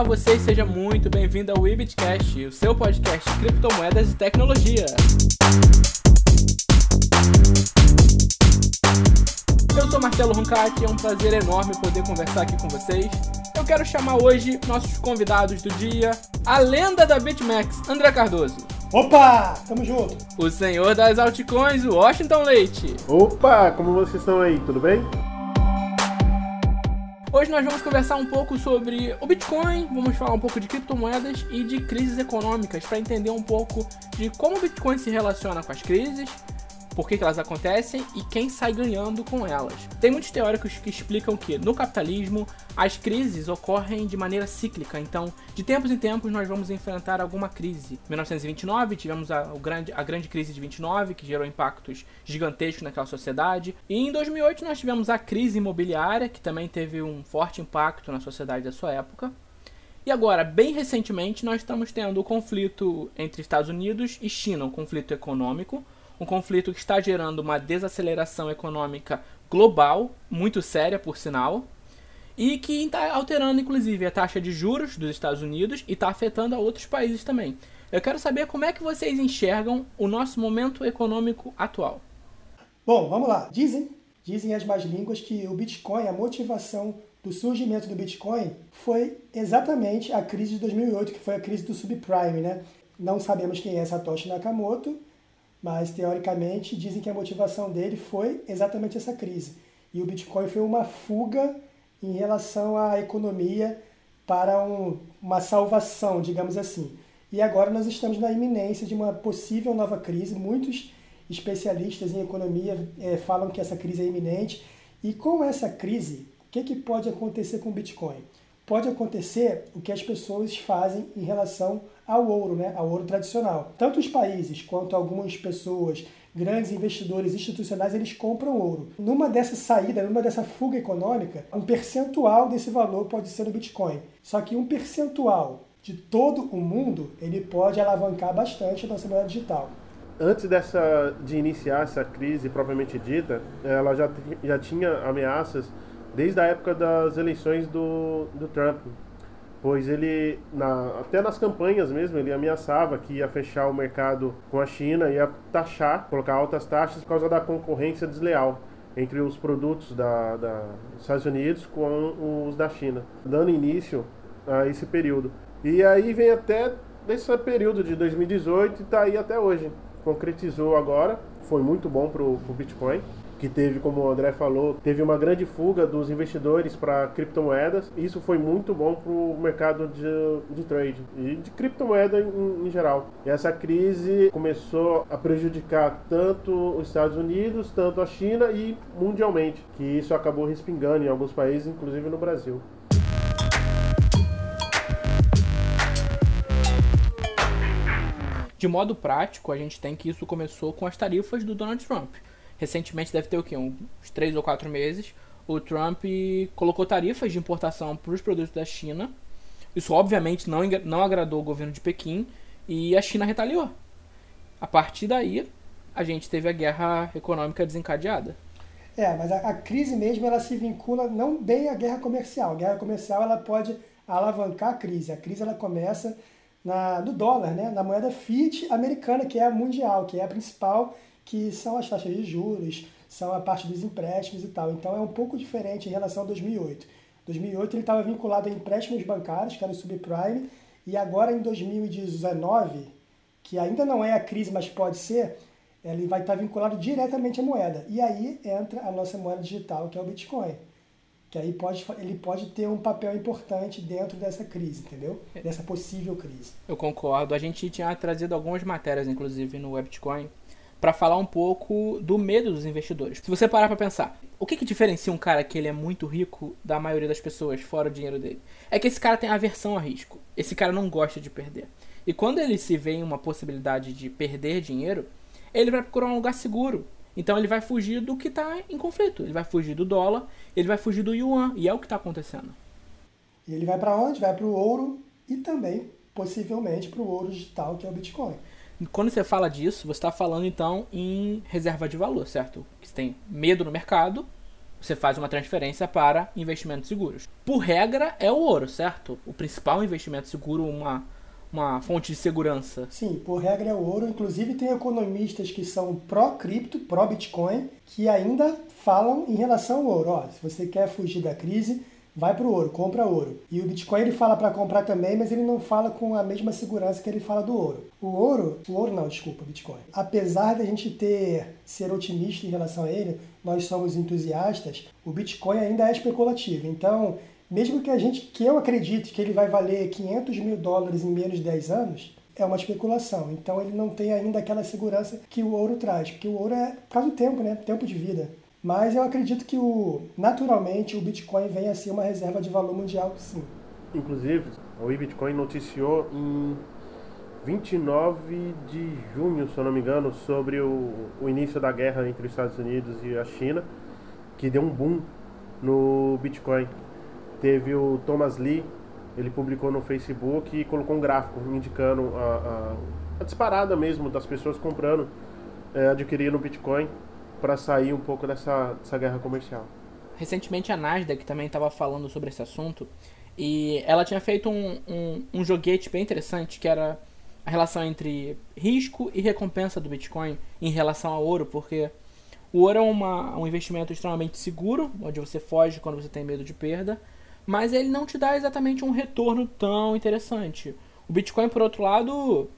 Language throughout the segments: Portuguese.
Olá você seja muito bem-vindo ao Ibitcast, o seu podcast de criptomoedas e tecnologia. Eu sou Marcelo Roncati, é um prazer enorme poder conversar aqui com vocês. Eu quero chamar hoje nossos convidados do dia, a lenda da BitMEX, André Cardoso. Opa, tamo junto. O senhor das altcoins, Washington Leite. Opa, como vocês estão aí, tudo bem? Hoje nós vamos conversar um pouco sobre o Bitcoin, vamos falar um pouco de criptomoedas e de crises econômicas para entender um pouco de como o Bitcoin se relaciona com as crises, por que, elas acontecem e quem sai ganhando com elas. Tem muitos teóricos que explicam que no capitalismo as crises ocorrem de maneira cíclica, então de tempos em tempos nós vamos enfrentar alguma crise. Em 1929 tivemos a, grande, a grande crise de 29 que gerou impactos gigantescos naquela sociedade, e em 2008 nós tivemos a crise imobiliária que também teve um forte impacto na sociedade da sua época. E agora, bem recentemente, nós estamos tendo o conflito entre Estados Unidos e China, um conflito econômico, um conflito que está gerando uma desaceleração econômica global, muito séria por sinal, e que está alterando inclusive a taxa de juros dos Estados Unidos e está afetando a outros países também. Eu quero saber como é que vocês enxergam o nosso momento econômico atual. Bom, vamos lá. Dizem, dizem as más línguas que o Bitcoin, a motivação do surgimento do Bitcoin foi exatamente a crise de 2008, que foi a crise do subprime, né? Não sabemos quem é Satoshi Nakamoto, mas teoricamente dizem que a motivação dele foi exatamente essa crise. E o Bitcoin foi uma fuga em relação à economia para um, uma salvação, digamos assim. E agora nós estamos na iminência de uma possível nova crise. Muitos especialistas em economia é, falam que essa crise é iminente. E com essa crise, o que, que pode acontecer com o Bitcoin? Pode acontecer o que as pessoas fazem em relação ao ouro, né, ao ouro tradicional. Tanto os países quanto algumas pessoas, grandes investidores institucionais, eles compram ouro. Numa dessa saída, numa dessa fuga econômica, um percentual desse valor pode ser o Bitcoin. Só que um percentual de todo o mundo, ele pode alavancar bastante a nossa moeda digital. Antes dessa, de iniciar essa crise propriamente dita, ela já, já tinha ameaças desde a época das eleições do, do Trump pois ele, na, até nas campanhas mesmo, ele ameaçava que ia fechar o mercado com a China, ia taxar, colocar altas taxas por causa da concorrência desleal entre os produtos da, da, dos Estados Unidos com os da China, dando início a esse período. E aí vem até desse período de 2018 e está aí até hoje. Concretizou agora, foi muito bom para o Bitcoin que teve, como o André falou, teve uma grande fuga dos investidores para criptomoedas. Isso foi muito bom para o mercado de, de trade e de criptomoeda em, em, geral. E essa crise começou a prejudicar tanto os Estados Unidos, tanto a China e mundialmente, que isso acabou respingando em alguns países, inclusive no Brasil. De modo prático, a gente tem que isso começou com as tarifas do Donald Trump recentemente deve ter o quê? Uns 3 ou 4 meses, o Trump colocou tarifas de importação para os produtos da China. Isso obviamente não, não agradou o governo de Pequim e a China retaliou. A partir daí, a gente teve a guerra econômica desencadeada. É, mas a, a, crise mesmo ela se vincula não bem à guerra comercial. A guerra comercial ela pode alavancar a crise. A crise ela começa na, no dólar, né? na moeda fiat americana, que é a mundial, que é a principal que são as taxas de juros, são a parte dos empréstimos e tal. Então é um pouco diferente em relação a 2008. 2008 ele estava vinculado a empréstimos bancários, que era o subprime, e agora em 2019, que ainda não é a crise, mas pode ser, ele vai estar vinculado diretamente à moeda. E aí entra a nossa moeda digital, que é o Bitcoin. Que aí pode, ele pode ter um papel importante dentro dessa crise, entendeu? Dessa possível crise. Eu concordo. A gente tinha trazido algumas matérias, inclusive, no Webitcoin, para falar um pouco do medo dos investidores. Se você parar para pensar, o que, que diferencia um cara que ele é muito rico da maioria das pessoas fora o dinheiro dele? É que esse cara tem aversão a risco. Esse cara não gosta de perder. E quando ele se vê em uma possibilidade de perder dinheiro, ele vai procurar um lugar seguro. Então ele vai fugir do que está em conflito. Ele vai fugir do dólar, ele vai fugir do yuan. E é o que está acontecendo. E ele vai para onde? Vai para o ouro e também, possivelmente, para o ouro digital, que é o Bitcoin. Quando você fala disso, você está falando então em reserva de valor, certo? Que você tem medo no mercado você faz uma transferência para investimentos seguros. Por regra, é o ouro, certo? O principal investimento seguro, uma, uma fonte de segurança. Sim, por regra é o ouro. Inclusive, tem economistas que são pró-cripto, pró-Bitcoin, que ainda falam em relação ao ouro. Ó, se você quer fugir da crise, vai para o ouro, compra ouro. E o Bitcoin ele fala para comprar também, mas ele não fala com a mesma segurança que ele fala do ouro. O ouro, o ouro não, desculpa, Bitcoin. Apesar da gente ter ser otimista em relação a ele, nós somos entusiastas, o Bitcoin ainda é especulativo. Então, mesmo que a gente, que eu acredite que ele vai valer 500 mil dólares em menos de 10 anos, é uma especulação. Então ele não tem ainda aquela segurança que o ouro traz, porque o ouro é por causa do tempo, né? Tempo de vida. Mas eu acredito que o, naturalmente o Bitcoin venha a ser uma reserva de valor mundial, sim. Inclusive, o Bitcoin noticiou em 29 de junho, se eu não me engano, sobre o, o início da guerra entre os Estados Unidos e a China, que deu um boom no Bitcoin. Teve o Thomas Lee, ele publicou no Facebook e colocou um gráfico indicando a, a, a disparada mesmo das pessoas comprando, é, adquirindo Bitcoin para sair um pouco dessa, dessa guerra comercial. Recentemente a Nasdaq também estava falando sobre esse assunto e ela tinha feito um, um, um joguete bem interessante que era a relação entre risco e recompensa do Bitcoin em relação ao ouro, porque o ouro é uma, um investimento extremamente seguro, onde você foge quando você tem medo de perda, mas ele não te dá exatamente um retorno tão interessante. O Bitcoin, por outro lado,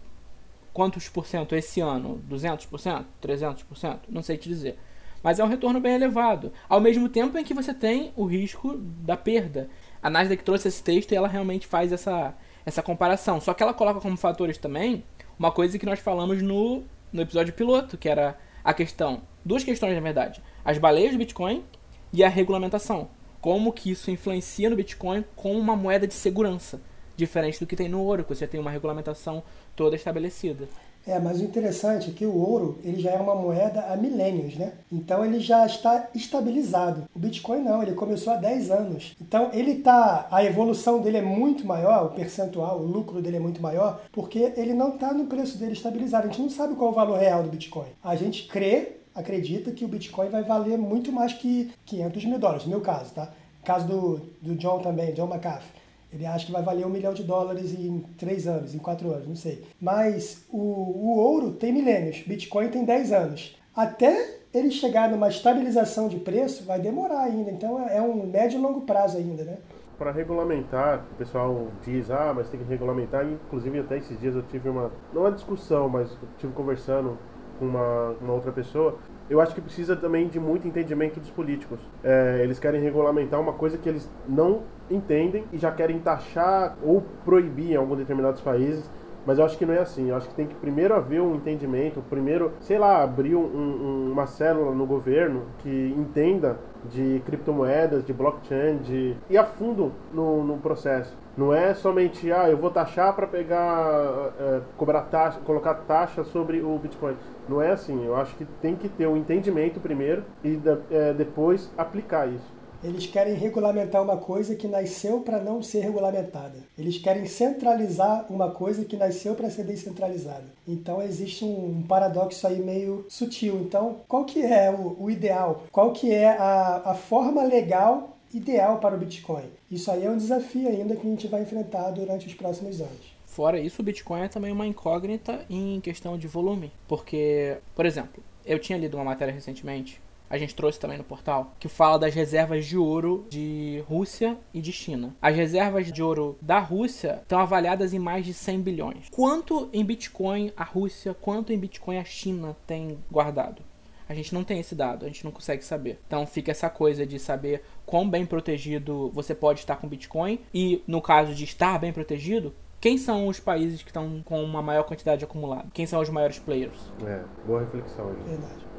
quantos por cento esse ano? 200%? 300%? Não sei te dizer. Mas é um retorno bem elevado. Ao mesmo tempo em que você tem o risco da perda. A Nasdaq trouxe esse texto e ela realmente faz essa, essa comparação. Só que ela coloca como fatores também uma coisa que nós falamos no, no episódio piloto, que era a questão, duas questões na verdade, as baleias do Bitcoin e a regulamentação. Como que isso influencia no Bitcoin como uma moeda de segurança, diferente do que tem no ouro, que você tem uma regulamentação toda estabelecida. É, mas o interessante é que o ouro ele já é uma moeda há milênios, né? Então ele já está estabilizado. O Bitcoin não, ele começou há 10 anos. Então ele tá, a evolução dele é muito maior, o percentual, o lucro dele é muito maior, porque ele não está no preço dele estabilizado. A gente não sabe qual é o valor real do Bitcoin. A gente crê, acredita que o Bitcoin vai valer muito mais que 500 mil dólares, no meu caso, tá? caso do, do John também, John McAfee. Ele acha que vai valer um milhão de dólares em três anos, em quatro anos, não sei. Mas o, o ouro tem milênios, Bitcoin tem 10 anos. Até ele chegar numa estabilização de preço, vai demorar ainda. Então é um médio e longo prazo ainda, né? Para regulamentar, o pessoal diz, ah, mas tem que regulamentar. Inclusive, até esses dias eu tive uma, não uma discussão, mas tive conversando com uma, uma outra pessoa eu acho que precisa também de muito entendimento dos políticos. É, eles querem regulamentar uma coisa que eles não entendem e já querem taxar ou proibir em alguns determinados países. Mas eu acho que não é assim. Eu acho que tem que primeiro haver um entendimento, primeiro, sei lá, abrir um, um, uma célula no governo que entenda de criptomoedas, de blockchain, de ir a fundo no, no processo. Não é somente, ah, eu vou taxar para pegar, é, cobrar taxa, colocar taxa sobre o Bitcoin. Não é assim. Eu acho que tem que ter um entendimento primeiro e é, depois aplicar isso. Eles querem regulamentar uma coisa que nasceu para não ser regulamentada. Eles querem centralizar uma coisa que nasceu para ser descentralizada. Então existe um paradoxo aí meio sutil. Então, qual que é o, o ideal? Qual que é a, a forma legal ideal para o Bitcoin? Isso aí é um desafio ainda que a gente vai enfrentar durante os próximos anos. Fora isso, o Bitcoin é também uma incógnita em questão de volume. Porque, por exemplo, eu tinha lido uma matéria recentemente a gente trouxe também no portal, que fala das reservas de ouro de Rússia e de China. As reservas de ouro da Rússia estão avaliadas em mais de 100 bilhões. Quanto em Bitcoin a Rússia, quanto em Bitcoin a China tem guardado? A gente não tem esse dado, a gente não consegue saber. Então fica essa coisa de saber quão bem protegido você pode estar com Bitcoin e, no caso de estar bem protegido, quem são os países que estão com uma maior quantidade acumulada? Quem são os maiores players? É, boa reflexão. Gente. Verdade.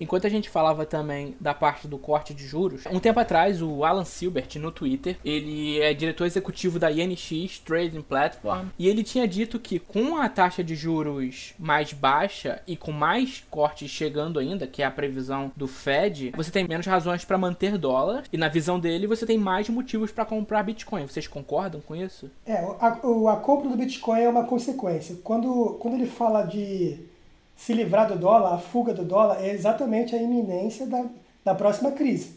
Enquanto a gente falava também da parte do corte de juros, um tempo atrás o Alan Silbert no Twitter, ele é diretor executivo da INX Trading Platform, e ele tinha dito que com a taxa de juros mais baixa e com mais cortes chegando ainda, que é a previsão do Fed, você tem menos razões para manter dólar e na visão dele você tem mais motivos para comprar Bitcoin. Vocês concordam com isso? É, a, a compra do Bitcoin é uma consequência. Quando, quando ele fala de se livrar do dólar, a fuga do dólar, é exatamente a iminência da, da próxima crise.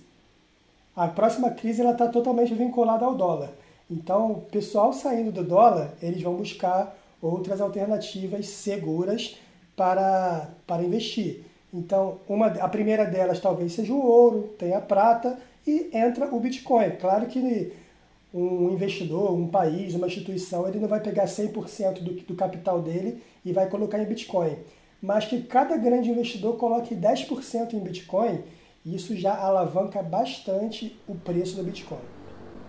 A próxima crise está totalmente vinculada ao dólar. Então, o pessoal saindo do dólar, eles vão buscar outras alternativas seguras para, para investir. Então, uma, a primeira delas talvez seja o ouro, tem a prata e entra o Bitcoin. Claro que um investidor, um país, uma instituição, ele não vai pegar 100% do, do capital dele e vai colocar em Bitcoin. Mas que cada grande investidor coloque 10% em Bitcoin, isso já alavanca bastante o preço do Bitcoin.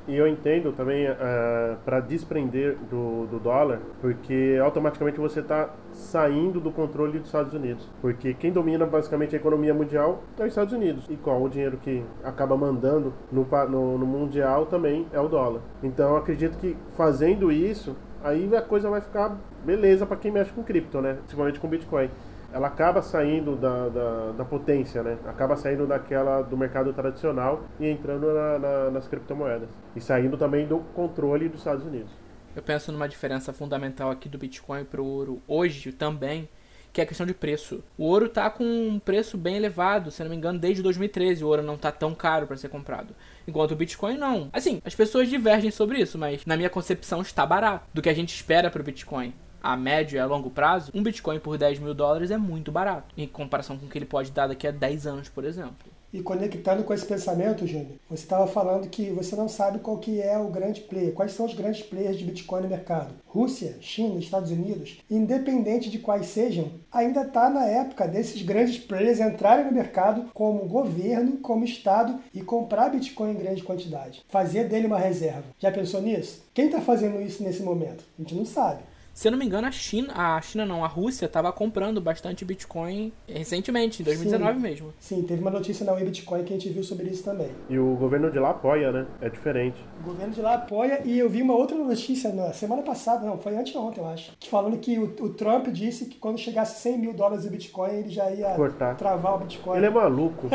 E eu entendo também uh, eh, para desprender do, do dólar, porque automaticamente você está saindo do controle dos Estados Unidos. Porque quem domina basicamente a economia mundial é os Estados Unidos. E qual o dinheiro que acaba mandando no, no, no mundial também é o dólar. Então acredito que fazendo isso, aí a coisa vai ficar beleza para quem mexe com cripto, né? Principalmente com Bitcoin ela acaba saindo da, da, da, potência, né? Acaba saindo daquela do mercado tradicional e entrando na, na, nas criptomoedas. E saindo também do controle dos Estados Unidos. Eu penso numa diferença fundamental aqui do Bitcoin para o ouro hoje também, que é a questão de preço. O ouro está com um preço bem elevado, se não me engano, desde 2013 o ouro não está tão caro para ser comprado. Enquanto o Bitcoin não. Assim, as pessoas divergem sobre isso, mas na minha concepção está barato do que a gente espera para o Bitcoin a médio e a longo prazo, um Bitcoin por 10 mil dólares é muito barato, em comparação com o que ele pode dar daqui a 10 anos, por exemplo. E conectando com esse pensamento, Júnior, você estava falando que você não sabe qual que é o grande player, quais são os grandes players de Bitcoin no mercado. Rússia, China, Estados Unidos, independente de quais sejam, ainda está na época desses grandes players entrarem no mercado como governo, como Estado e comprar Bitcoin em grande quantidade. Fazer dele uma reserva. Já pensou nisso? Quem está fazendo isso nesse momento? A gente não sabe. Se eu não me engano, a China, a China não, a Rússia estava comprando bastante Bitcoin recentemente, em 2019 sim, mesmo. Sim, teve uma notícia na Web Bitcoin que a gente viu sobre isso também. E o governo de lá apoia, né? É diferente. O governo de lá apoia e eu vi uma outra notícia na semana passada, não, foi anteontem, eu acho, que falando que o, o Trump disse que quando chegasse 100 mil dólares de Bitcoin, ele já ia Cortar. travar o Bitcoin. Ele é maluco.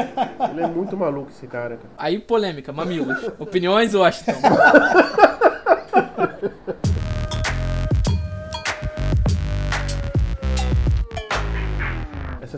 ele é muito maluco esse cara, cara. Aí polêmica, mamilos. Opiniões, Washington.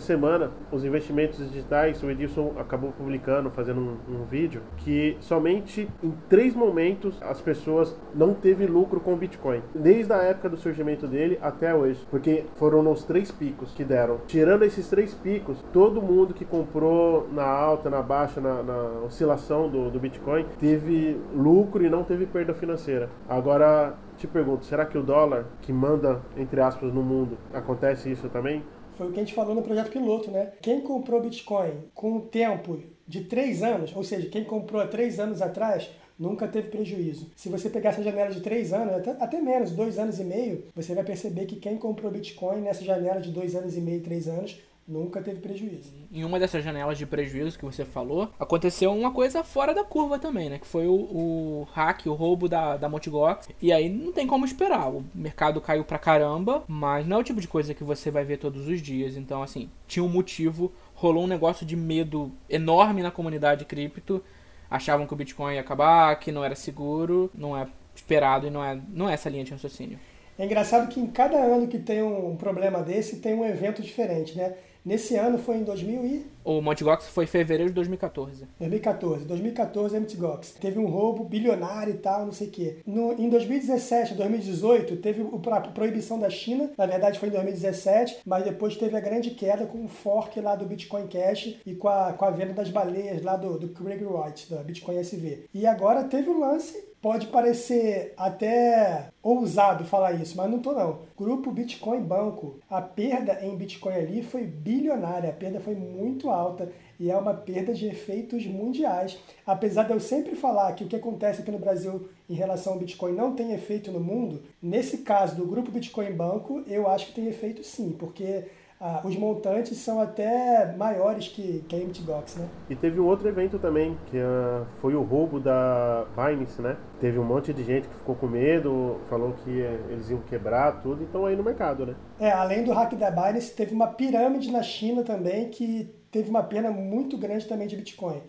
semana, os investimentos digitais, o Edilson acabou publicando, fazendo um, um, vídeo, que somente em três momentos as pessoas não teve lucro com o Bitcoin. Desde a época do surgimento dele até hoje. Porque foram nos três picos que deram. Tirando esses três picos, todo mundo que comprou na alta, na baixa, na, na oscilação do, do Bitcoin, teve lucro e não teve perda financeira. Agora, te pergunto, será que o dólar, que manda, entre aspas, no mundo, acontece isso também? Foi o que a gente falou no projeto piloto, né? Quem comprou Bitcoin com o tempo de três anos, ou seja, quem comprou há três anos atrás, nunca teve prejuízo. Se você pegar essa janela de três anos, até, até, menos, dois anos e meio, você vai perceber que quem comprou Bitcoin nessa janela de dois anos e meio, três anos, nunca teve prejuízo. Em uma dessas janelas de prejuízo que você falou, aconteceu uma coisa fora da curva também, né? Que foi o, o hack, o roubo da, da Multigox. E aí não tem como esperar. O mercado caiu pra caramba, mas não é o tipo de coisa que você vai ver todos os dias. Então, assim, tinha um motivo, rolou um negócio de medo enorme na comunidade cripto. Achavam que o Bitcoin ia acabar, que não era seguro, não é esperado e não é, não é essa linha de raciocínio. É engraçado que em cada ano que tem um problema desse, tem um evento diferente, né? Nesse ano foi em 2000 e... O Mt. Gox foi em fevereiro de 2014. 2014. 2014 Mt. Gox. Teve um roubo bilionário e tal, não sei o quê. No, em 2017, 2018, teve a proibição da China. Na verdade foi em 2017, mas depois teve a grande queda com o fork lá do Bitcoin Cash e com a, com a venda das baleias lá do, do Craig Wright, da Bitcoin SV. E agora teve o lance Pode parecer até ousado falar isso, mas não tô não. Grupo Bitcoin Banco, a perda em Bitcoin ali foi bilionária, a perda foi muito alta e é uma perda de efeitos mundiais. Apesar de eu sempre falar que o que acontece aqui no Brasil em relação ao Bitcoin não tem efeito no mundo, nesse caso do grupo Bitcoin Banco, eu acho que tem efeito sim, porque ah, os montantes são até maiores que, que a MTGOX, né? E teve um outro evento também, que uh, foi o roubo da Binance, né? Teve um monte de gente que ficou com medo, falou que eles iam quebrar tudo, então aí no mercado, né? É, além do hack da Binance, teve uma pirâmide na China também que teve uma pena muito grande também de Bitcoin.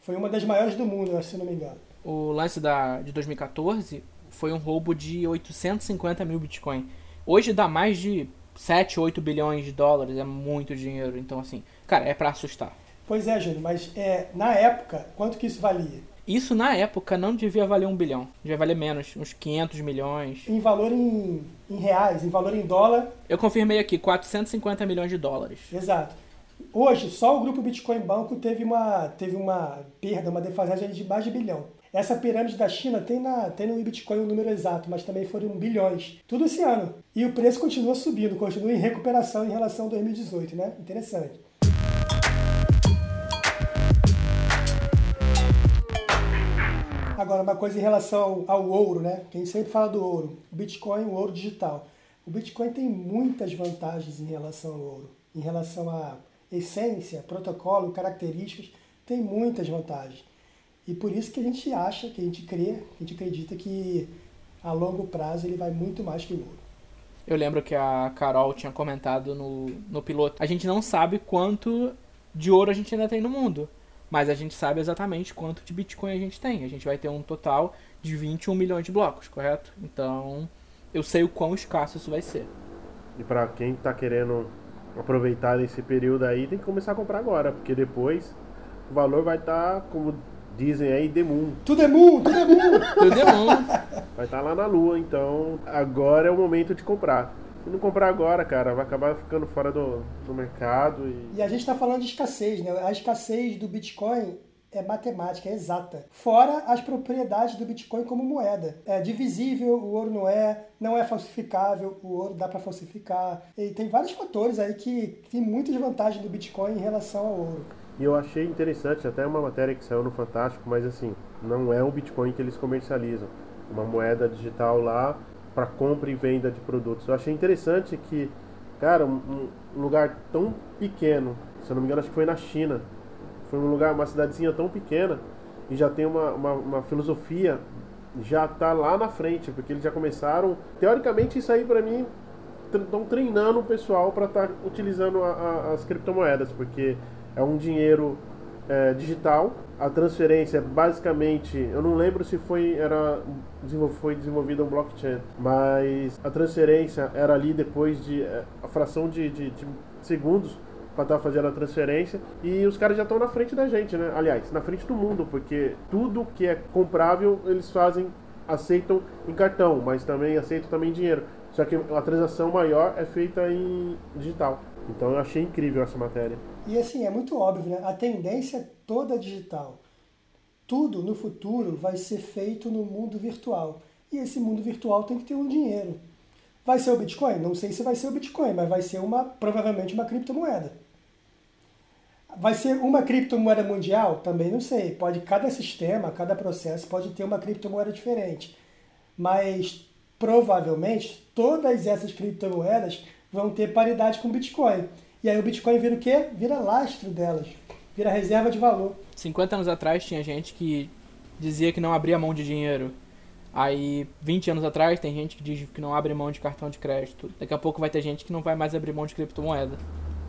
Foi uma das maiores do mundo, se não me engano. O lance da, de 2014 foi um roubo de 850 mil Bitcoin. Hoje dá mais de 7, 8 bilhões de dólares, é muito dinheiro. Então, assim, cara, é para assustar. Pois é, Júnior, mas é, na época, quanto que isso valia? Isso na época não devia valer um bilhão, devia valer menos, uns 500 milhões. Em valor em, em reais, em valor em dólar. Eu confirmei aqui, 450 milhões de dólares. Exato. Hoje, só o grupo Bitcoin Banco teve uma, teve uma perda, uma defasagem de mais de bilhão. Essa pirâmide da China tem, na, tem no Bitcoin um número exato, mas também foram bilhões. Tudo esse ano. E o preço continua subindo, continua em recuperação em relação a 2018, né? Interessante. Agora, uma coisa em relação ao ouro, né? Quem sempre fala do ouro. O Bitcoin, o ouro digital. O Bitcoin tem muitas vantagens em relação ao ouro. Em relação a essência, protocolo, características, tem muitas vantagens. E por isso que a gente acha, que a gente crê, que a gente acredita que a longo prazo ele vai muito mais que o ouro. Eu lembro que a Carol tinha comentado no, no piloto. A gente não sabe quanto de ouro a gente ainda tem no mundo. Mas a gente sabe exatamente quanto de Bitcoin a gente tem. A gente vai ter um total de 21 milhões de blocos, correto? Então, eu sei o quão escasso isso vai ser. E para quem está querendo aproveitar esse período aí, tem que começar a comprar agora, porque depois o valor vai estar, tá, como dizem aí, The Moon. Tudo é Moon, tudo é Moon! tudo é Moon! Vai estar tá lá na Lua, então agora é o momento de comprar. Se não comprar agora, cara, vai acabar ficando fora do, do mercado. E... e a gente está falando de escassez, né? A escassez do Bitcoin é matemática, é exata. Fora as propriedades do Bitcoin como moeda. É divisível, o ouro não é, não é falsificável, o ouro dá para falsificar. E tem vários fatores aí que tem muitas vantagens do Bitcoin em relação ao ouro. E eu achei interessante, até uma matéria que saiu no Fantástico, mas assim, não é o Bitcoin que eles comercializam. Uma moeda digital lá para compra e venda de produtos. Eu achei interessante que, cara, um, lugar tão pequeno, se eu não me engano, acho que foi na China, foi um lugar, uma cidadezinha tão pequena e já tem uma, uma, uma filosofia já tá lá na frente, porque eles já começaram. Teoricamente, isso aí para mim estão treinando o pessoal para estar tá utilizando a, a, as criptomoedas, porque é um dinheiro é, digital. A transferência basicamente, eu não lembro se foi era foi desenvolvida um blockchain, mas a transferência era ali depois de é, a fração de, de, de segundos para estar tá fazendo a transferência e os caras já estão na frente da gente, né? Aliás, na frente do mundo, porque tudo que é comprável eles fazem, aceitam em cartão, mas também aceitam também dinheiro. Só que a transação maior é feita em digital. Então eu achei incrível essa matéria. E assim, é muito óbvio, né? A tendência é toda digital. Tudo no futuro vai ser feito no mundo virtual. E esse mundo virtual tem que ter um dinheiro. Vai ser o Bitcoin? Não sei se vai ser o Bitcoin, mas vai ser uma provavelmente uma criptomoeda. Vai ser uma criptomoeda mundial? Também não sei. Pode cada sistema, cada processo pode ter uma criptomoeda diferente. Mas provavelmente todas essas criptomoedas vão ter paridade com o Bitcoin. E aí o Bitcoin vira o quê? Vira lastro delas, vira reserva de valor. 50 anos atrás tinha gente que dizia que não abria mão de dinheiro. Aí, 20 anos atrás, tem gente que diz que não abre mão de cartão de crédito. Daqui a pouco vai ter gente que não vai mais abrir mão de criptomoeda.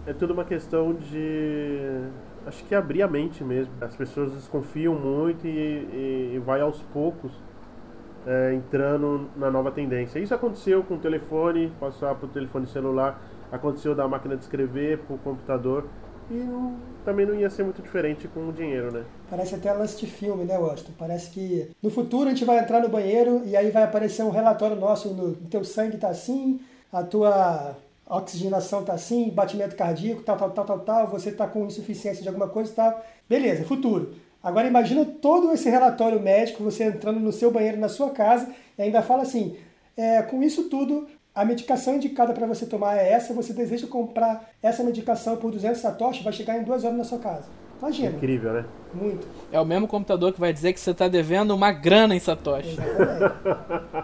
É tudo uma questão de. Acho que abrir a mente mesmo. As pessoas desconfiam muito e, e, e vai aos poucos é, entrando na nova tendência. Isso aconteceu com o telefone, passar para o telefone celular, aconteceu da máquina de escrever para o computador e não, também não ia ser muito diferente com o dinheiro, né? Parece até lance de filme, né, Washington? Parece que no futuro a gente vai entrar no banheiro e aí vai aparecer um relatório nosso, no teu sangue tá assim, a tua oxigenação tá assim, batimento cardíaco, tal, tal, tal, tal, tal, você tá com insuficiência de alguma coisa e tal. Beleza, futuro. Agora imagina todo esse relatório médico, você entrando no seu banheiro na sua casa e ainda fala assim, é, com isso tudo, a medicação indicada para você tomar é essa, você deseja comprar essa medicação por 200 satoshi, vai chegar em duas horas na sua casa. Imagina. Incrível, né? Muito. É o mesmo computador que vai dizer que você está devendo uma grana em satoshi.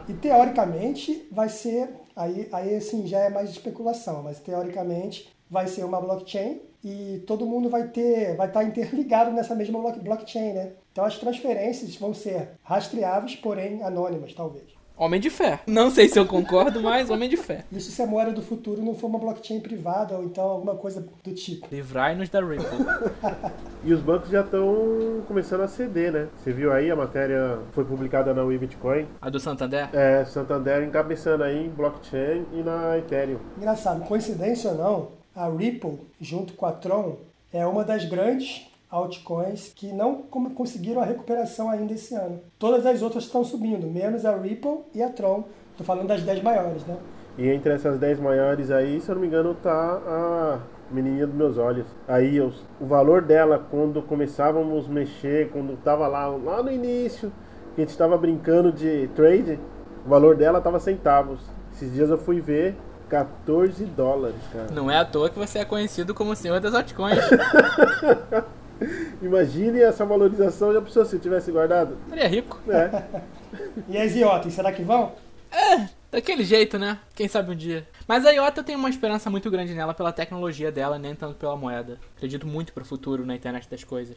E teoricamente vai ser, aí, aí assim já é mais especulação, mas teoricamente vai ser uma blockchain e todo mundo vai ter, vai estar interligado nessa mesma blockchain, né? Então as transferências vão ser rastreáveis, porém anônimas, talvez. Homem de fé. Não sei se eu concordo, mas homem de fé. Isso se a moeda do futuro não for uma blockchain privada ou então alguma coisa do tipo. Livrai-nos da Ripple. E os bancos já estão começando a ceder, né? Você viu aí a matéria foi publicada na Bitcoin? A do Santander? É, Santander encabeçando aí em blockchain e na Ethereum. Engraçado, coincidência ou não, a Ripple, junto com a Tron, é uma das grandes altcoins que não conseguiram a recuperação ainda esse ano. Todas as outras estão subindo, menos a Ripple e a Tron. Estou falando das 10 maiores, né? E entre essas 10 maiores aí, se eu não me engano, tá a menininha dos meus olhos. Aí o valor dela quando começávamos a mexer, quando tava lá, lá no início, que a gente estava brincando de trade, o valor dela tava centavos. Esses dias eu fui ver 14 dólares, cara. Não é à toa que você é conhecido como o senhor das altcoins. Imagine essa valorização já pensou se tivesse guardado. Seria rico. É. e as IOTAs, será que vão? É, daquele jeito, né? Quem sabe um dia. Mas a IOTA tem uma esperança muito grande nela pela tecnologia dela, nem tanto pela moeda. Acredito muito pro futuro na internet das coisas.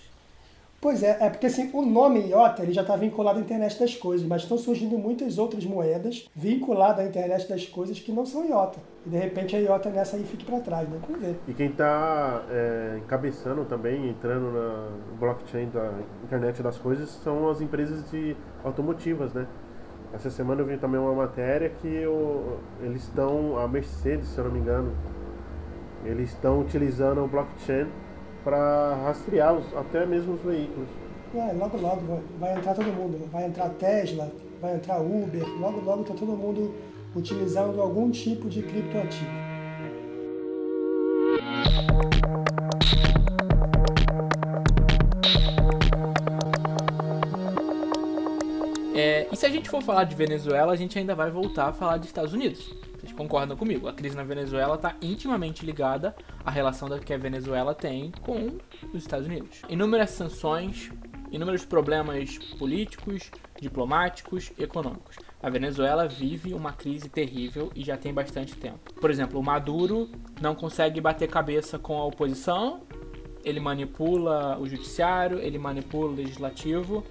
Pois é, é porque assim, o nome IOTA ele já está vinculado à internet das coisas, mas estão surgindo muitas outras moedas vinculadas à internet das coisas que não são IOTA. E de repente a IOTA nessa aí fique para trás, né? Vamos ver. E quem está é, encabeçando também, entrando na blockchain da internet das coisas, são as empresas de automotivas, né? Essa semana eu vi também uma matéria que eles estão, a Mercedes, se eu não me engano, eles estão utilizando o blockchain para rastrear os, até mesmo os veículos. É, logo logo vai, vai entrar todo mundo, vai entrar Tesla, vai entrar Uber, logo logo está todo mundo utilizando algum tipo de criptoativo. É, e se a gente for falar de Venezuela, a gente ainda vai voltar a falar de Estados Unidos. Concordam comigo? A crise na Venezuela está intimamente ligada à relação que a Venezuela tem com os Estados Unidos. Inúmeras sanções, inúmeros problemas políticos, diplomáticos e econômicos. A Venezuela vive uma crise terrível e já tem bastante tempo. Por exemplo, o Maduro não consegue bater cabeça com a oposição, ele manipula o judiciário, ele manipula o legislativo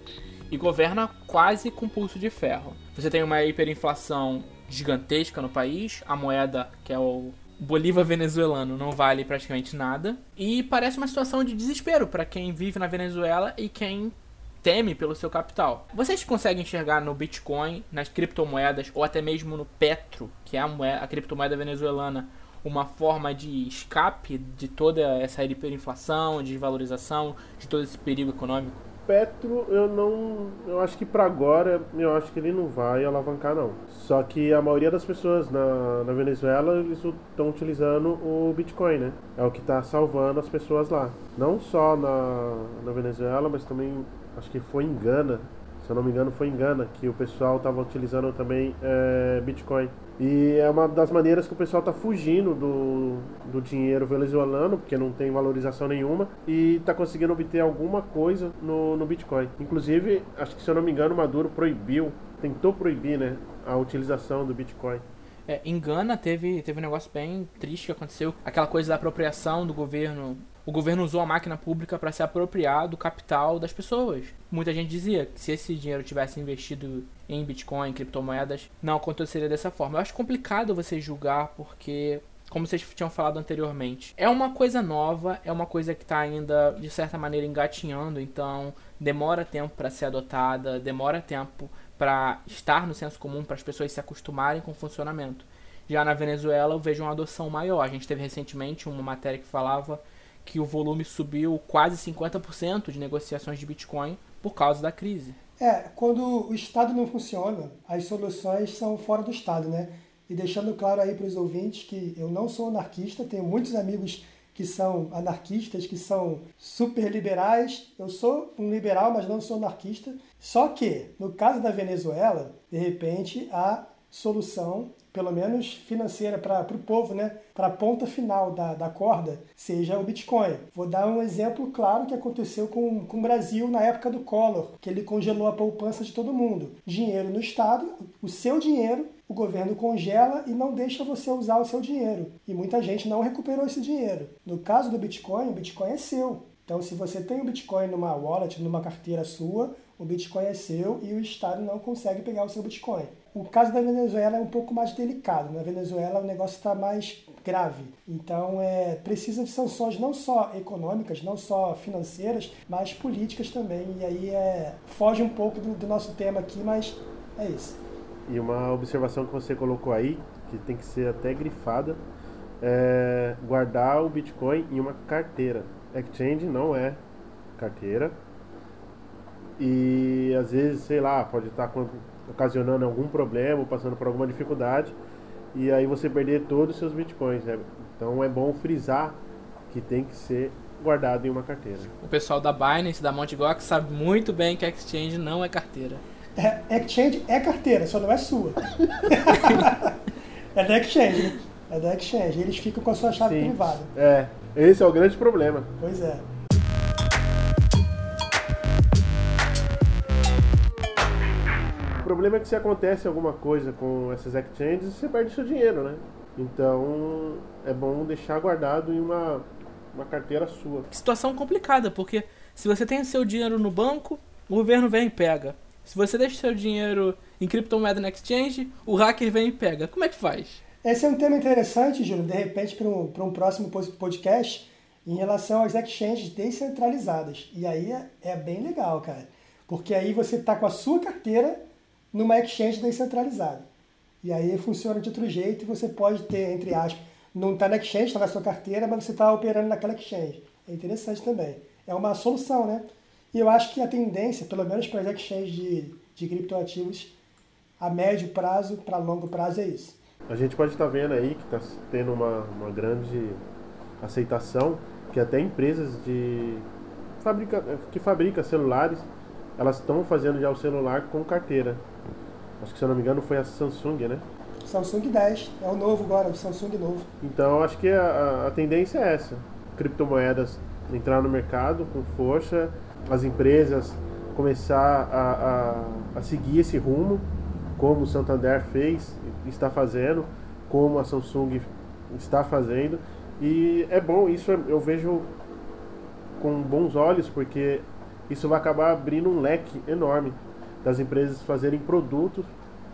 e governa quase com pulso de ferro. Você tem uma hiperinflação gigantesca no país, a moeda, que é o Bolívar venezuelano, não vale praticamente nada, e parece uma situação de desespero para quem vive na Venezuela e quem teme pelo seu capital. Vocês conseguem enxergar no Bitcoin, nas criptomoedas ou até mesmo no Petro, que é a, moeda, a criptomoeda venezuelana, uma forma de escape de toda essa hiperinflação, de desvalorização, de todo esse perigo econômico? Petro, eu não. Eu acho que para agora, eu acho que ele não vai alavancar, não. Só que a maioria das pessoas na, na Venezuela, eles estão utilizando o Bitcoin, né? É o que está salvando as pessoas lá. Não só na, na Venezuela, mas também, acho que foi em Gana. Se eu não me engano, foi em Gana que o pessoal estava utilizando também é, Bitcoin. E é uma das maneiras que o pessoal está fugindo do, do dinheiro venezuelano, porque não tem valorização nenhuma, e está conseguindo obter alguma coisa no, no Bitcoin. Inclusive, acho que se eu não me engano, Maduro proibiu, tentou proibir né, a utilização do Bitcoin. É, em Gana teve, teve um negócio bem triste que aconteceu. Aquela coisa da apropriação do governo o governo usou a máquina pública para se apropriar do capital das pessoas. Muita gente dizia que se esse dinheiro tivesse investido em Bitcoin, em criptomoedas, não aconteceria dessa forma. Eu acho complicado você julgar porque como vocês tinham falado anteriormente. É uma coisa nova, é uma coisa que está ainda, de certa maneira, engatinhando, então demora tempo para ser adotada, demora tempo para estar no senso comum, para as pessoas se acostumarem com o funcionamento. Já na Venezuela eu vejo uma adoção maior. A gente teve recentemente uma matéria que falava que o volume subiu quase 50% de negociações de Bitcoin por causa da crise. É, quando o Estado não funciona, as soluções são fora do Estado, né? E deixando claro aí para os ouvintes que eu não sou anarquista, tenho muitos amigos que são anarquistas, que são super liberais. Eu sou um liberal, mas não sou anarquista. Só que, no caso da Venezuela, de repente, a solução pelo menos financeira para o povo, né? para a ponta final da, da corda, seja o Bitcoin. Vou dar um exemplo claro que aconteceu com, com o Brasil na época do Collor, que ele congelou a poupança de todo mundo. Dinheiro no Estado, o seu dinheiro, o governo congela e não deixa você usar o seu dinheiro. E muita gente não recuperou esse dinheiro. No caso do Bitcoin, o Bitcoin é seu. Então, se você tem o Bitcoin numa wallet, numa carteira sua, o Bitcoin é seu e o Estado não consegue pegar o seu Bitcoin. o caso da Venezuela é um pouco mais delicado. Na Venezuela o negócio está mais grave. Então é precisa de sanções não só econômicas, não só financeiras, mas políticas também. E aí é foge um pouco do, do nosso tema aqui, mas é isso. E uma observação que você colocou aí, que tem que ser até grifada, é guardar o Bitcoin em uma carteira. Exchange não é carteira. E às vezes, sei lá, pode estar ocasionando algum problema, passando por alguma dificuldade, e aí você perder todos os seus bitcoins. Né? Então é bom frisar que tem que ser guardado em uma carteira. O pessoal da Binance, da Mt. Gox, sabe muito bem que Exchange não é carteira. É, exchange é carteira, só não é sua. é da Exchange, né? É da Exchange. Eles ficam com a sua chave Sim. privada. É, esse é o grande problema. Pois é. Problema é que se acontece alguma coisa com essas exchanges, você perde seu dinheiro, né? Então é bom deixar guardado em uma, uma carteira sua. Situação complicada, porque se você tem seu dinheiro no banco, o governo vem e pega. Se você deixa seu dinheiro em criptomoeda na exchange, o hacker vem e pega. Como é que faz? Esse é um tema interessante, Júlio, de repente para um, um próximo podcast, em relação às exchanges descentralizadas. E aí é, é bem legal, cara. Porque aí você está com a sua carteira numa exchange descentralizada. E aí funciona de outro jeito e você pode ter, entre aspas, não está na exchange, está na sua carteira, mas você está operando naquela exchange. É interessante também. É uma solução, né? E eu acho que a tendência, pelo menos para as exchanges de, de criptoativos, a médio prazo para longo prazo é isso. A gente pode estar tá vendo aí que está tendo uma, uma grande aceitação que até empresas de fabrica, que fabrica celulares elas estão fazendo já o celular com carteira. Acho que se eu não me engano foi a Samsung, né? Samsung 10, é o novo agora, o Samsung novo. Então acho que a, a tendência é essa: criptomoedas entrar no mercado com força, as empresas começar a, a, a seguir esse rumo, como o Santander fez, está fazendo, como a Samsung está fazendo. E é bom, isso eu vejo com bons olhos, porque isso vai acabar abrindo um leque enorme das empresas fazerem produtos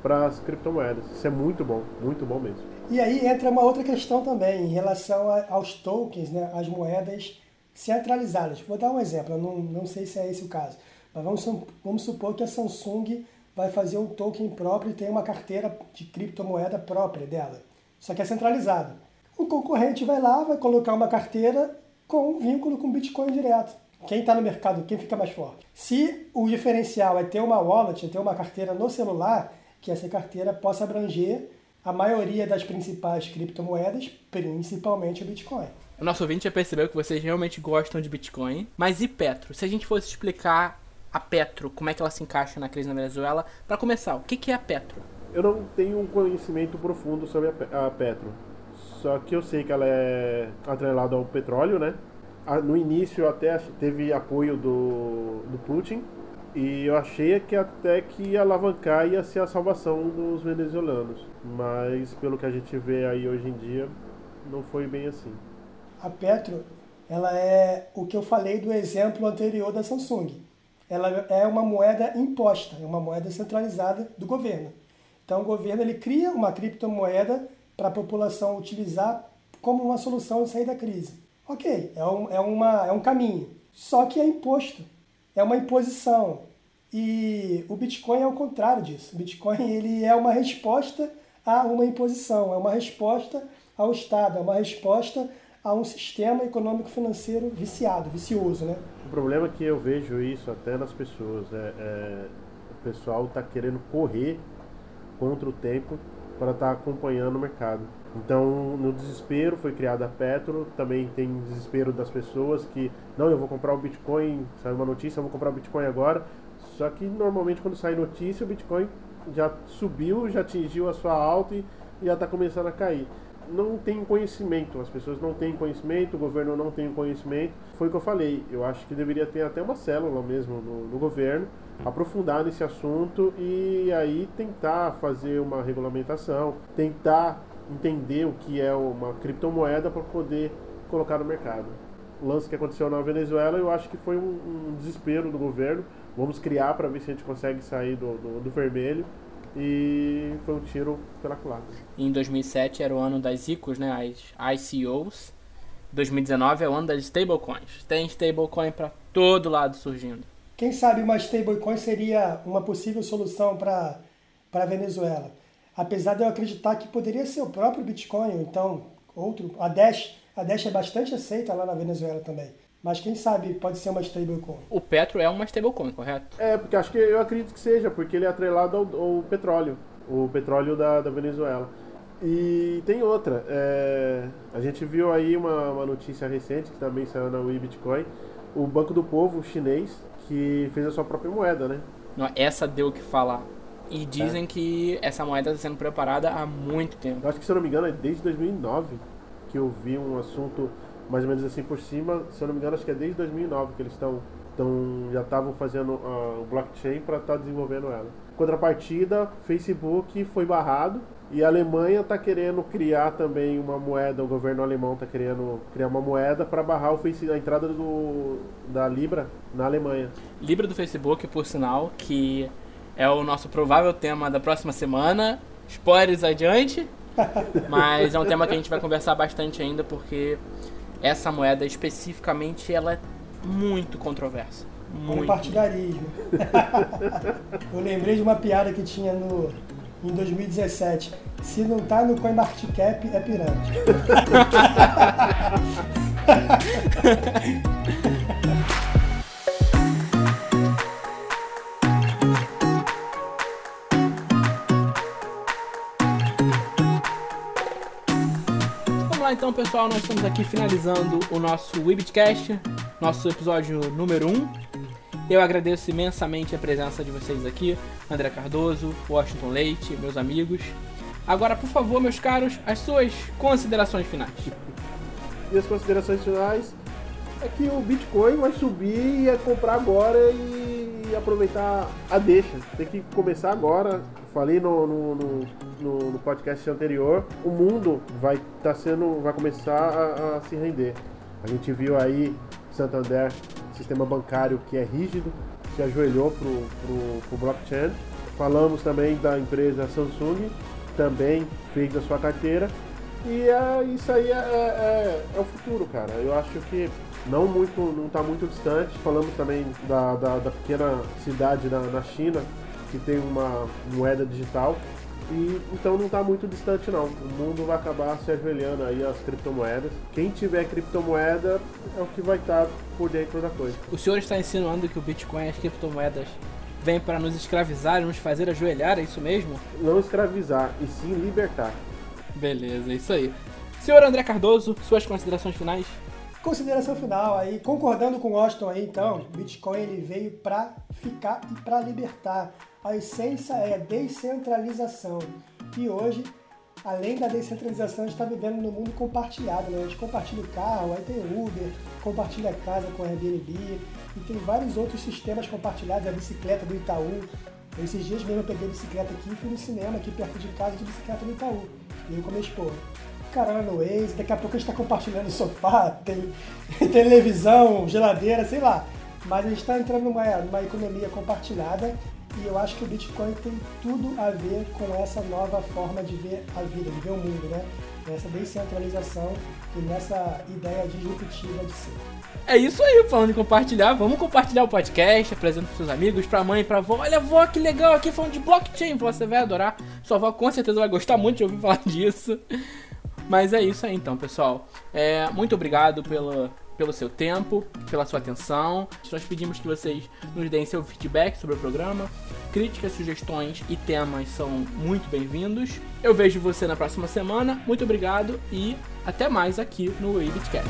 para as criptomoedas. Isso é muito bom, muito bom mesmo. E aí entra uma outra questão também em relação aos tokens, né, as moedas centralizadas. Vou dar um exemplo, não, não sei se é esse o caso, mas vamos, vamos supor que a Samsung vai fazer um token próprio e tem uma carteira de criptomoeda própria dela, só que é centralizado. O concorrente vai lá, vai colocar uma carteira com um vínculo com Bitcoin direto. Quem está no mercado, quem fica mais forte? Se o diferencial é ter uma wallet, é ter uma carteira no celular, que essa carteira possa abranger a maioria das principais criptomoedas, principalmente o Bitcoin. O nosso ouvinte já percebeu que vocês realmente gostam de Bitcoin. Mas e Petro? Se a gente fosse explicar a Petro, como é que ela se encaixa na crise na Venezuela, para começar, o que é a Petro? Eu não tenho um conhecimento profundo sobre a Petro. Só que eu sei que ela é atrelada ao petróleo, né? No início até teve apoio do, do Putin e eu achei que até que alavancar ia ser a salvação dos venezuelanos. Mas pelo que a gente vê aí hoje em dia, não foi bem assim. A Petro, ela é o que eu falei do exemplo anterior da Samsung. Ela é uma moeda imposta, é uma moeda centralizada do governo. Então o governo ele cria uma criptomoeda para a população utilizar como uma solução de sair da crise. Ok, é um, é, uma, é um caminho. Só que é imposto, é uma imposição. E o Bitcoin é o contrário disso. O Bitcoin ele é uma resposta a uma imposição, é uma resposta ao Estado, é uma resposta a um sistema econômico-financeiro viciado, vicioso, né? O problema é que eu vejo isso até nas pessoas, é, é o pessoal está querendo correr contra o tempo para estar tá acompanhando o mercado. Então, no desespero foi criada a Petro, também tem desespero das pessoas que, não, eu vou comprar o Bitcoin, saiu uma notícia, eu vou comprar o Bitcoin agora. Só que normalmente quando sai notícia, o Bitcoin já subiu, já atingiu a sua alta e já está começando a cair. Não tem conhecimento, as pessoas não têm conhecimento, o governo não tem conhecimento. Foi o que eu falei, eu acho que deveria ter até uma célula mesmo no, no governo, aprofundar nesse assunto e aí tentar fazer uma regulamentação, tentar entender o que é uma criptomoeda para poder colocar no mercado. O lance que aconteceu na Venezuela, eu acho que foi um, um desespero do governo. Vamos criar para ver se a gente consegue sair do, do, do, vermelho. e foi um tiro pela culatra. Em 2007 era o ano das ICOs, né, as ICOs. 2019 é o ano das stablecoins. Tem stablecoin para todo lado surgindo. Quem sabe uma stablecoin seria uma possível solução para a Venezuela. Apesar de eu acreditar que poderia ser o próprio Bitcoin, ou então outro, a Dash. A Dash é bastante aceita lá na Venezuela também. Mas quem sabe pode ser uma stablecoin. O Petro é uma stablecoin, correto? É, porque acho que eu acredito que seja, porque ele é atrelado ao, ao petróleo, o petróleo da, da Venezuela. E tem outra, é, a gente viu aí uma, uma notícia recente que também saiu na Wii Bitcoin, o Banco do Povo chinês que fez a sua própria moeda, né? Essa deu o que falar. E dizem é. que essa moeda está sendo preparada há muito tempo. Eu acho que, se eu não me engano, é desde 2009 que eu vi um assunto mais ou menos assim por cima. Se eu não me engano, acho que é desde 2009 que eles estão então já estavam fazendo uh, o blockchain para estar tá desenvolvendo ela. Contrapartida, Facebook foi barrado e a Alemanha está querendo criar também uma moeda, o governo alemão está querendo criar uma moeda para barrar o face, a entrada do, da Libra na Alemanha. Libra do Facebook, por sinal, que é o nosso provável tema da próxima semana. Spoilers adiante. Mas é um tema que a gente vai conversar bastante ainda, porque essa moeda especificamente ela é muito controversa. Muito. partidarismo. Eu lembrei de uma piada que tinha no, em 2017. Se não tá no CoinMarketCap, é pirâmide. lá então, pessoal, nós estamos aqui finalizando o nosso Webcast, nosso episódio número 1. Eu agradeço imensamente a presença de vocês aqui, André Cardoso, Washington Leite, meus amigos. Agora, por favor, meus caros, as suas considerações finais. E as considerações finais é que o Bitcoin vai subir e é comprar agora e aproveitar a deixa. Tem que começar agora. Falei no, no, no no, no podcast anterior, o mundo vai tá sendo, vai começar a, a se render. A gente viu aí Santander, sistema bancário que é rígido, se ajoelhou pro, pro blockchain. Falamos também da empresa Samsung, também fez a sua carteira. E é, isso aí é, é, é, o futuro, cara. Eu acho que não muito, não está muito distante. Falamos também da, da, da pequena cidade na, na China que tem uma moeda digital e então não está muito distante não. O mundo vai acabar se ajoelhando aí às criptomoedas. Quem tiver criptomoeda é o que vai estar tá por dentro da coisa. O senhor está insinuando que o Bitcoin e as criptomoedas vêm para nos escravizar e nos fazer ajoelhar, é isso mesmo? Não escravizar, e sim libertar. Beleza, é isso aí. Senhor André Cardoso, suas considerações finais? Consideração final aí, concordando com o Austin aí, então, Bitcoin ele veio para ficar e para libertar. A essência é descentralização. E hoje, além da descentralização, a gente está vivendo no mundo compartilhado. Né? A gente compartilha o carro, aí tem Uber, compartilha a casa com a Airbnb e tem vários outros sistemas compartilhados, a bicicleta do Itaú. Esses dias mesmo eu peguei a bicicleta aqui e fui no cinema aqui perto de casa de bicicleta do Itaú. E eu com a minha esposa. Caramba, no Waze, daqui a pouco a gente está compartilhando sofá, tem televisão, geladeira, sei lá. Mas a gente está entrando numa, numa economia compartilhada e eu acho que o Bitcoin tem tudo a ver com essa nova forma de ver a vida, de ver o mundo, né? Nessa descentralização e nessa ideia disruptiva de ser. É isso aí, falando em compartilhar, vamos compartilhar o podcast, apresenta para seus amigos, pra mãe, pra avó. Olha, vó, que legal aqui falando de blockchain, você vai adorar. Sua avó com certeza vai gostar muito de ouvir falar disso. Mas é isso aí então, pessoal. É, muito obrigado pela, pelo seu tempo, pela sua atenção. Nós pedimos que vocês nos deem seu feedback sobre o programa. Críticas, sugestões e temas são muito bem-vindos. Eu vejo você na próxima semana. Muito obrigado e até mais aqui no Wavecast.